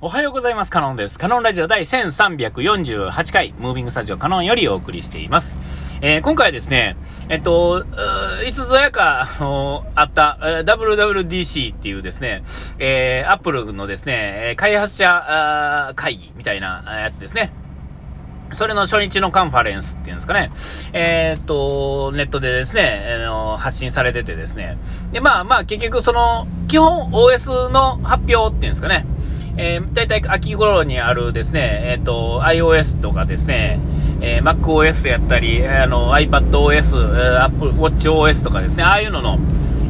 おはようございます。カノンです。カノンラジオ第1348回、ムービングスタジオカノンよりお送りしています。えー、今回はですね、えっと、いつぞやか、あった、WWDC っていうですね、えー、アップルのですね、開発者会議みたいなやつですね。それの初日のカンファレンスっていうんですかね。えー、っと、ネットでですね、あの発信されててですね。で、まあまあ結局その、基本 OS の発表っていうんですかね。えー、大体秋頃にあるですね、えっ、ー、と、iOS とかですね、えー、MacOS やったり、あの、iPadOS、Apple WatchOS とかですね、ああいうのの、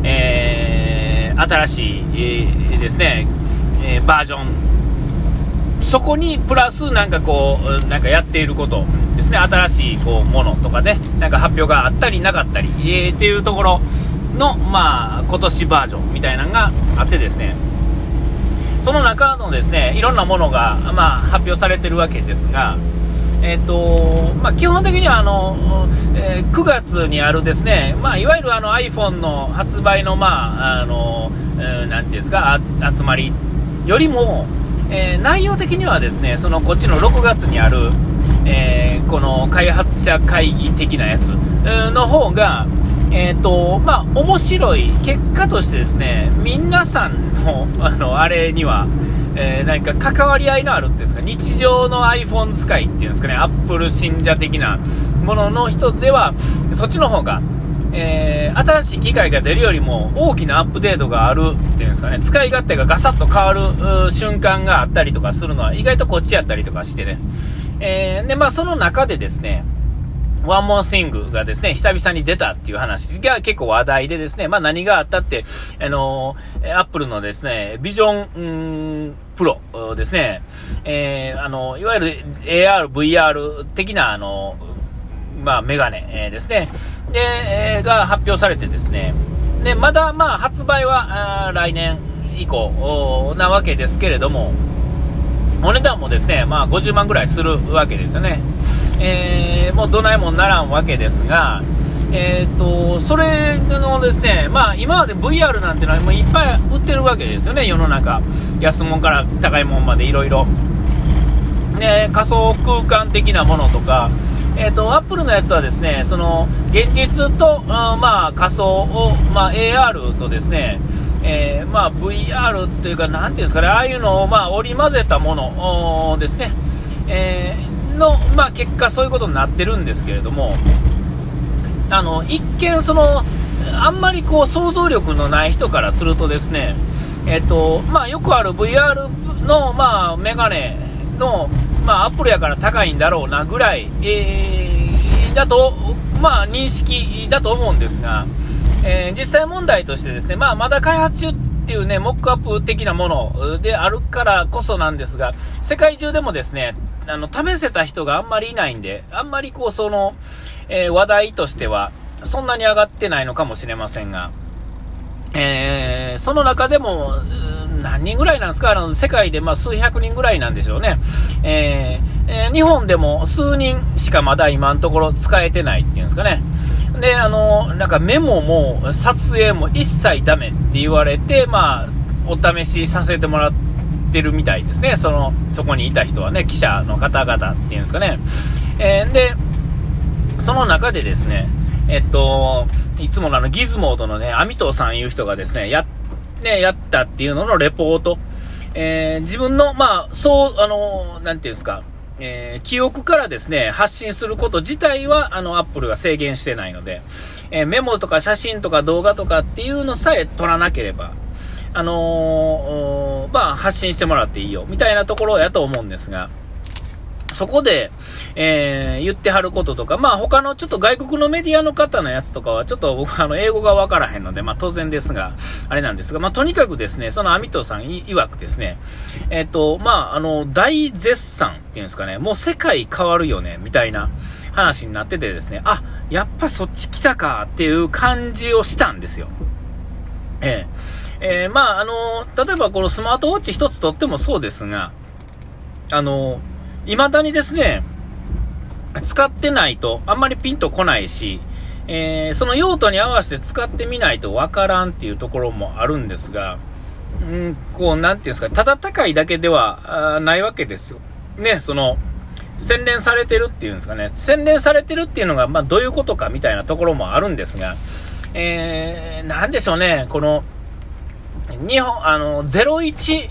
えー、新しい、えー、ですね、えー、バージョン、そこにプラスなんかこう、なんかやっていることですね、新しいこうものとかね、なんか発表があったりなかったり、えー、っていうところの、まあ、今年バージョンみたいなのがあってですね、その中のですねいろんなものが、まあ、発表されてるわけですが、えーとまあ、基本的にはあの、えー、9月にあるですね、まあ、いわゆるあの iPhone の発売の,、まああのえー、なんていうんですか集まりよりも、えー、内容的にはですねそのこっちの6月にある、えー、この開発者会議的なやつの方が、えーとまあ、面白い結果としてですね皆さんのあの あれには、えー、何か関わり合いのあるっていうんですか日常の iPhone 使いっていうんですかねアップル信者的なものの人ではそっちの方が、えー、新しい機械が出るよりも大きなアップデートがあるっていうんですかね使い勝手がガサッと変わる瞬間があったりとかするのは意外とこっちやったりとかしてね、えー、でまあ、その中でですねワンモンスイングがですね、久々に出たっていう話が結構話題でですね、まあ何があったって、あのアップルのですね、ビジョン、プロですね、えー、あの、いわゆる AR、VR 的な、あの、まあメガネ、え、ですね、で、えー、が発表されてですね、で、まだまあ発売は来年以降なわけですけれども、お値段もですね、まあ50万ぐらいするわけですよね。えー、もうどないもんならんわけですが、えーと、それのですね、まあ、今まで VR なんてのはもういっぱい売ってるわけですよね、世の中、安物から高いもんまでいろいろ。仮想空間的なものとか、えーと、アップルのやつはですねその現実と、まあ、仮想を、まあ、AR とですね、えー、まあ、VR というか、なんていうんですかね、ああいうのを、まあ、織り交ぜたものですね、えーの、まあ、結果、そういうことになってるんですけれども、あの一見その、あんまりこう想像力のない人からすると、ですね、えっとまあ、よくある VR の、まあ、メガネの、まあ、アップルやから高いんだろうなぐらい、えー、だと、まあ、認識だと思うんですが、えー、実際問題としてですね、まあ、まだ開発中っていうね、モックアップ的なものであるからこそなんですが、世界中でもですね、あの、試せた人があんまりいないんで、あんまりこう、その、えー、話題としては、そんなに上がってないのかもしれませんが、えー、その中でも、何人ぐらいなんですか？あの、世界でま数百人ぐらいなんでしょうね。えー、えー、日本でも数人しかまだ今のところ使えてないっていうんですかね。で、あの、なんかメモも撮影も一切ダメって言われて、まあ、お試しさせてもらって、ってるみたいですね。その、そこにいた人はね、記者の方々っていうんですかね。えー、で、その中でですね、えっと、いつものあの、ギズモードのね、アミトさんいう人がですね、や、ね、やったっていうののレポート。えー、自分の、まあ、そう、あの、なんていうんですか、えー、記憶からですね、発信すること自体は、あの、アップルが制限してないので、えー、メモとか写真とか動画とかっていうのさえ撮らなければ、あのー、まあ、発信してもらっていいよ、みたいなところやと思うんですが、そこで、えー、言ってはることとか、まあ他のちょっと外国のメディアの方のやつとかは、ちょっと僕あの英語がわからへんので、まあ当然ですが、あれなんですが、まあとにかくですね、そのアミトさん曰くですね、えっ、ー、と、まああの、大絶賛っていうんですかね、もう世界変わるよね、みたいな話になっててですね、あ、やっぱそっち来たかっていう感じをしたんですよ。ええーえー、まあ、あの、例えばこのスマートウォッチ一つとってもそうですが、あの、未だにですね、使ってないとあんまりピンとこないし、えー、その用途に合わせて使ってみないとわからんっていうところもあるんですが、うん、こう、なんていうんですか、ただ高いだけではないわけですよ。ね、その、洗練されてるっていうんですかね、洗練されてるっていうのが、まあ、どういうことかみたいなところもあるんですが、えー、なんでしょうね、この、日本、あの、01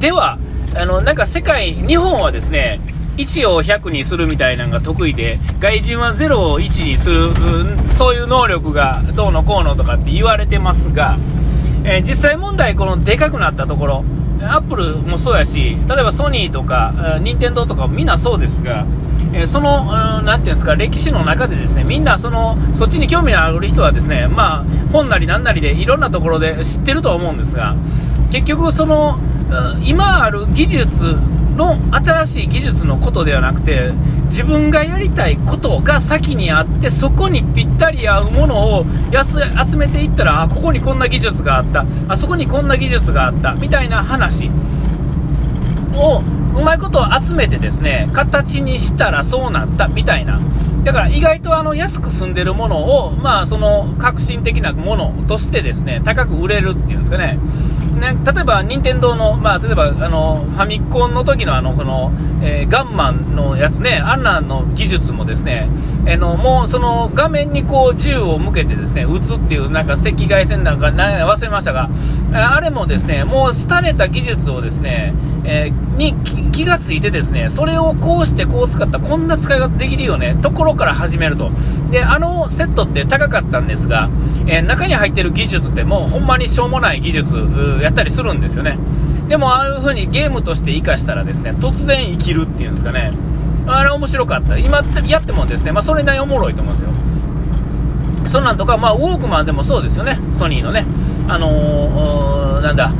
では、あの、なんか世界、日本はですね、1を100にするみたいなのが得意で、外人は0を1にする、うん、そういう能力がどうのこうのとかって言われてますが、えー、実際問題、このでかくなったところ、アップルもそうやし、例えばソニーとか、任天堂とかもみんなそうですが、え、その、うん、なていうんですか、歴史の中でですね、みんなその、そっちに興味のある人はですね、まあ、本なりなんなりでいろんなところで知ってるとは思うんですが、結局その、今ある技術の新しい技術のことではなくて自分がやりたいことが先にあってそこにぴったり合うものを集めていったらあここにこんな技術があったあそこにこんな技術があったみたいな話をうまいことを集めてですね形にしたらそうなったみたいな。だから意外とあの安く済んでるものを、まあ、その革新的なものとしてですね高く売れるっていうんですかね、ね、例えば、任天堂の、まあ、例えばあのファミコンの時のあのこの、えー、ガンマンのやつね、あんなの技術もですね、えー、のもうその画面にこう銃を向けてですね撃つっていうなんか赤外線なんか忘れましたが、あれもですねもう廃れた技術をですね、えー、に気がついてですねそれをこうしてこう使ったこんな使い方できるよねところから始めるとであのセットって高かったんですが、え中に入ってる技術ってもうほんまにしょうもない技術やったりするんですよね。でもああいう風にゲームとして活かしたらですね、突然生きるっていうんですかね。あれ面白かった。今やってもですね、まあそれなりおもろいと思うんですよ。そんなんとか、まあウォークマンでもそうですよね。ソニーのね。あのー、なんだ、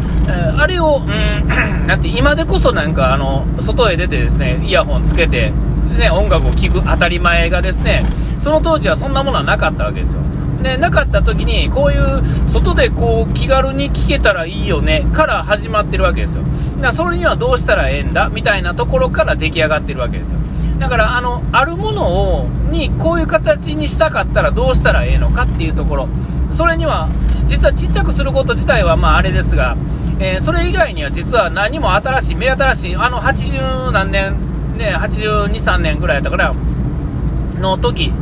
あれを、うん、なんて今でこそなんかあの、外へ出てですね、イヤホンつけて、ね、音楽を聴く当たり前がですね、その当時はそんなものはなかったわけですよ。でなかった時にこういう外でこう気軽に聞けたらいいよねから始まってるわけですよ。だからそれにはどうしたらええんだみたいなところから出来上がってるわけですよ。だからあのあるものをにこういう形にしたかったらどうしたらええのかっていうところ。それには実はちっちゃくすること自体はまああれですが、えー、それ以外には実は何も新しい目新しいあの80何年ね82、3年ぐらいやったからの時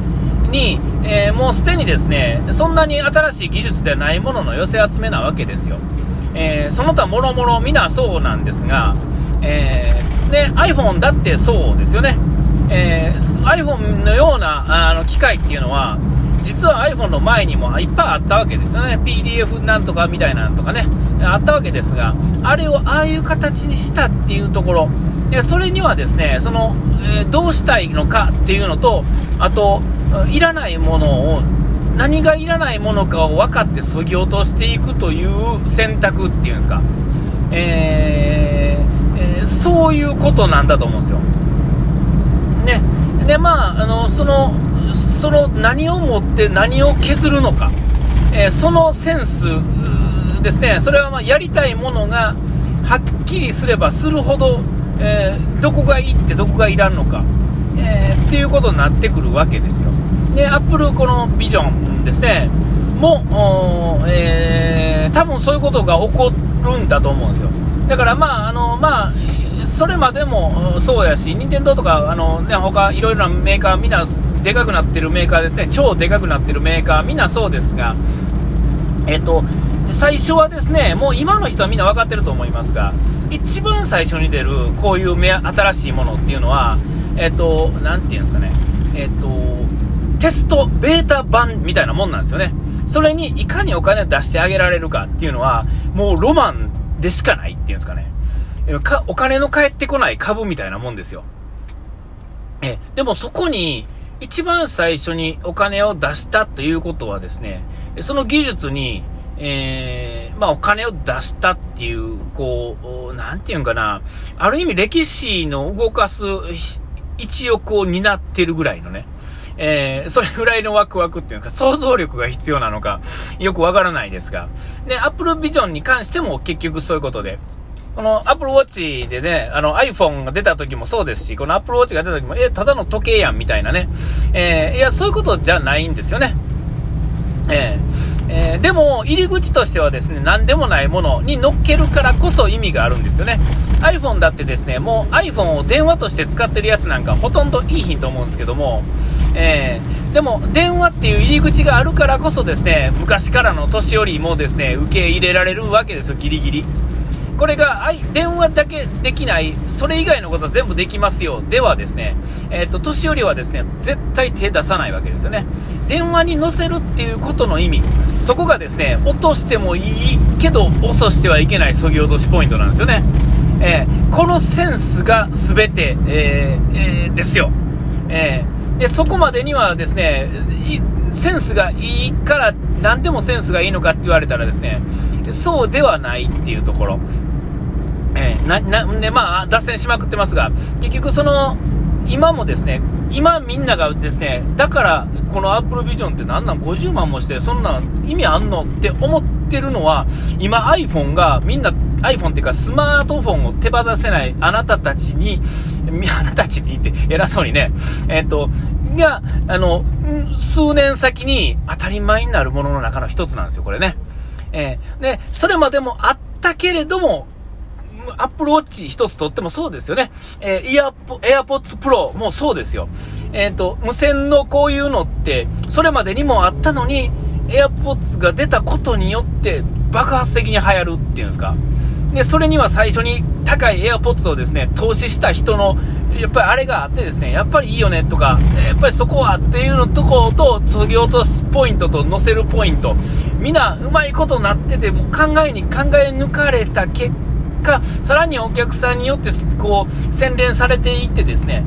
に、えー、もうすでにですね、そんなに新しい技術ではないものの寄せ集めなわけですよ。えー、その他もろもろ皆そうなんですが、えー、で iPhone だってそうですよね。えー、iPhone のようなあの機械っていうのは、実は iPhone の前にもいっぱいあったわけですよね。PDF なんとかみたいなのとかね、あったわけですが、あれをああいう形にしたっていうところ、でそれにはですね、その、えー、どうしたいのかっていうのと、あと、いらないものを何がいらないものかを分かってそぎ落としていくという選択っていうんですか、えーえー、そういうことなんだと思うんですよ。ね、でまああのそのその何をもって何を削るのか、えー、そのセンスですねそれはまやりたいものがはっきりすればするほど、えどこがいいってどこがいらんのかえー、っていうことになってくるわけですよ。で、アップルこのビジョンですね、も、えー、多分そういうことが起こるんだと思うんですよ。だからまあ、あの、まあ、それまでもそうやし、任天堂とか、あの、ね、他いろいろなメーカー、みんなでかくなってるメーカーですね、超でかくなってるメーカー、みんなそうですが、えっと、最初はですね、もう今の人はみんな分かってると思いますが、一番最初に出るこういう新しいものっていうのは、えっ、と、なていうんですかね、えっ、と、テストベータ版みたいなもんなんですよね。それにいかにお金を出してあげられるかっていうのは、もうロマンでしかないっていうんですかね。かお金の返ってこない株みたいなもんですよ。え、でもそこに、一番最初にお金を出したということはですね、その技術に、えー、まあ、お金を出したっていう、こう、なんていうんかな、ある意味歴史の動かす一翼を担ってるぐらいのね、えー、それぐらいのワクワクっていうか、想像力が必要なのか、よくわからないですが。で、Apple Vision に関しても結局そういうことで、この Apple Watch でね、あの iPhone が出た時もそうですし、この Apple Watch が出た時も、え、ただの時計やんみたいなね。えー、いや、そういうことじゃないんですよね。ええー、でも、入り口としてはですね、何でもないものに乗っけるからこそ意味があるんですよね。iPhone だってですね、もう iPhone を電話として使ってるやつなんかほとんどいい品と思うんですけども、えー、でも電話っていう入り口があるからこそですね、昔からの年寄りもですね、受け入れられるわけですよ、ギリギリ。これが電話だけできない、それ以外のことは全部できますよ、ではですね、え、ー、と、年寄りはですね、絶対手出さないわけですよね。電話に載せるっていうことの意味、そこがですね、落としてもいいけど、落としてはいけないそぎ落としポイントなんですよね。えー、このセンスが全て、えーえー、ですよ。えで、そこまでにはですね、センスがいいから何でもセンスがいいのかって言われたらですね、そうではないっていうところ。えー、な、なで、まあ、脱線しまくってますが、結局その、今もですね、今みんながですね、だからこの Apple Vision って何なん ?50 万もして、そんなん意味あんのって思ってるのは、今 iPhone がみんな iPhone っていうかスマートフォンを手放せないあなたたちに、あなたたちに言って偉そうにね、えっ、ー、と、が、あの、数年先に当たり前になるものの中の一つなんですよ、これね。えー、で、それまでもあったけれども、アップルウォッチ一つとってもそうですよね。えー、イヤポ、エアポッツプロもそうですよ。えっ、ー、と、無線のこういうのって、それまでにもあったのに、エアポッツが出たことによって爆発的に流行るっていうんですか。で、それには最初に高いエアポッツをですね、投資した人の、やっぱりあれがあってですね、やっぱりいいよねとか、やっぱりそこはっていうのとこと、ぎ落とすポイントと載せるポイント、みんなうまいことなってて、も考えに考え抜かれた結果、さらにお客さんによってこう、洗練されていってですね、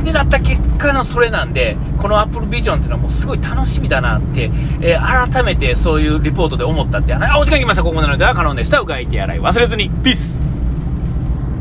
ってなった結果のそれなんで、この Apple Vision っていうのはもうすごい楽しみだなって、えー、改めてそういうリポートで思ったって、あ、お時間来ました。ここまでのでは可能でした。うがいて洗い忘れずに。ピース